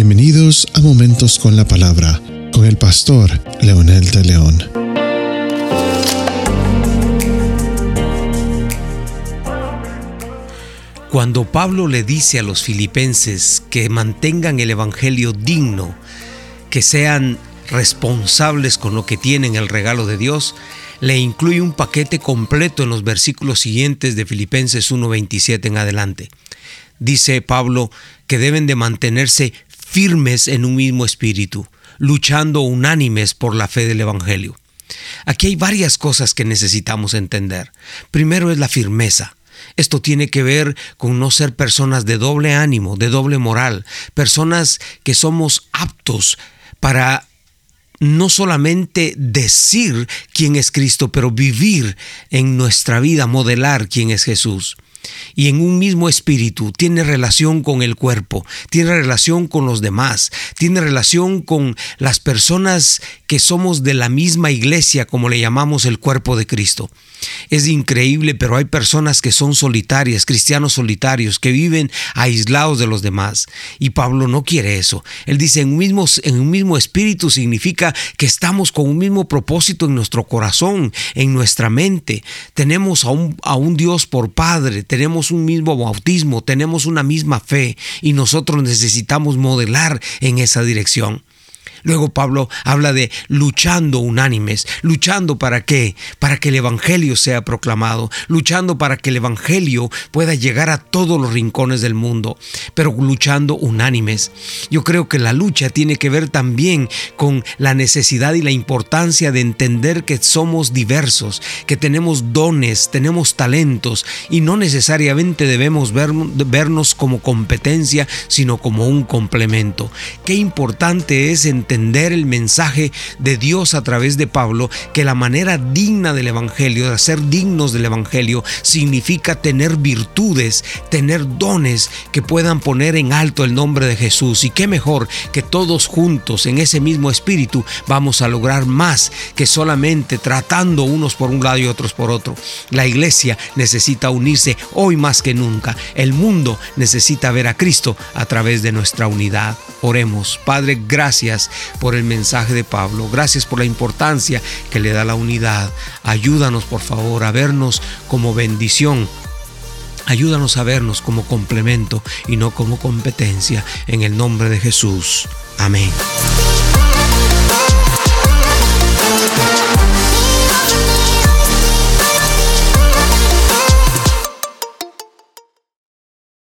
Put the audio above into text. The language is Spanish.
Bienvenidos a Momentos con la Palabra con el pastor Leonel de León. Cuando Pablo le dice a los filipenses que mantengan el Evangelio digno, que sean responsables con lo que tienen el regalo de Dios, le incluye un paquete completo en los versículos siguientes de Filipenses 1.27 en adelante. Dice Pablo que deben de mantenerse firmes en un mismo espíritu, luchando unánimes por la fe del Evangelio. Aquí hay varias cosas que necesitamos entender. Primero es la firmeza. Esto tiene que ver con no ser personas de doble ánimo, de doble moral, personas que somos aptos para no solamente decir quién es Cristo, pero vivir en nuestra vida, modelar quién es Jesús y en un mismo espíritu, tiene relación con el cuerpo, tiene relación con los demás, tiene relación con las personas que somos de la misma iglesia, como le llamamos el cuerpo de Cristo. Es increíble, pero hay personas que son solitarias, cristianos solitarios, que viven aislados de los demás. Y Pablo no quiere eso. Él dice, en un mismo, en un mismo espíritu significa que estamos con un mismo propósito en nuestro corazón, en nuestra mente. Tenemos a un, a un Dios por Padre, tenemos un mismo bautismo, tenemos una misma fe y nosotros necesitamos modelar en esa dirección. Luego Pablo habla de luchando unánimes, luchando para qué? Para que el Evangelio sea proclamado, luchando para que el Evangelio pueda llegar a todos los rincones del mundo, pero luchando unánimes. Yo creo que la lucha tiene que ver también con la necesidad y la importancia de entender que somos diversos, que tenemos dones, tenemos talentos y no necesariamente debemos vernos como competencia, sino como un complemento. Qué importante es entender entender el mensaje de Dios a través de Pablo, que la manera digna del Evangelio, de ser dignos del Evangelio, significa tener virtudes, tener dones que puedan poner en alto el nombre de Jesús. Y qué mejor que todos juntos en ese mismo espíritu vamos a lograr más que solamente tratando unos por un lado y otros por otro. La iglesia necesita unirse hoy más que nunca. El mundo necesita ver a Cristo a través de nuestra unidad. Oremos. Padre, gracias por el mensaje de Pablo. Gracias por la importancia que le da la unidad. Ayúdanos, por favor, a vernos como bendición Ayúdanos a vernos como complemento y no como competencia. En el nombre de Jesús. Amén.